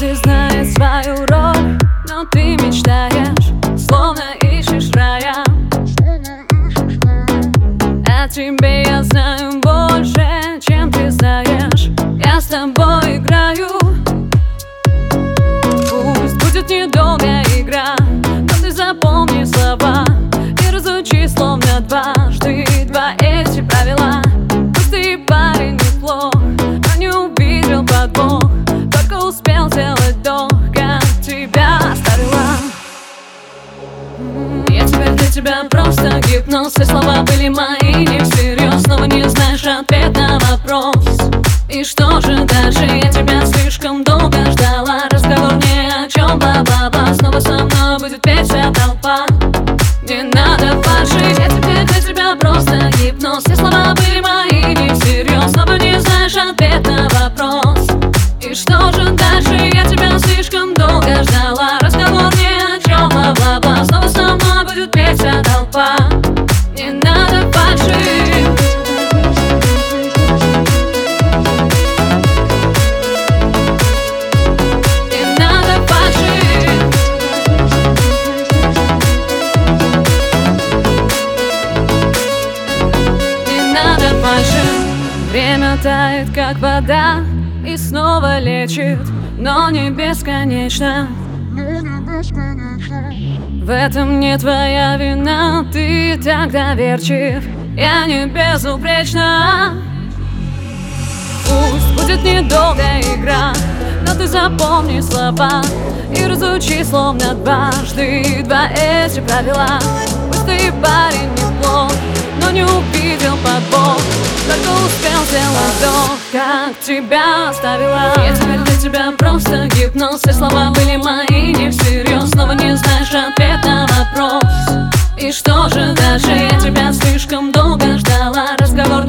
Каждый знает свою роль, но ты мечтаешь, словно ищешь рая. О тебе я знаю больше, чем ты знаешь. Я с тобой играю тебя просто гипноз все слова были мои не всерьез. Снова не знаешь ответ на вопрос. И что же дальше? Я тебя слишком долго ждала. Разговор ни о чем, бла-бла-бла Снова со мной будет петь вся толпа. Не надо фальшить Я теперь для тебя просто гипноз. Все слова были мои не всерьез. Снова не знаешь ответ на вопрос. И что же дальше? Я Время тает, как вода И снова лечит Но не бесконечно. В этом не твоя вина Ты так доверчив Я не безупречна. Пусть будет недолгая игра Но ты запомни слова И разучи словно дважды Два эти правила. Пусть ты парень неплох Но не увидел подвох Только успел сделать вдох Как тебя оставила? Я теперь для тебя просто гипноз. Все слова были мои не всерьез. Снова не знаешь ответ на вопрос. И что же дальше? Я тебя слишком долго ждала. Разговор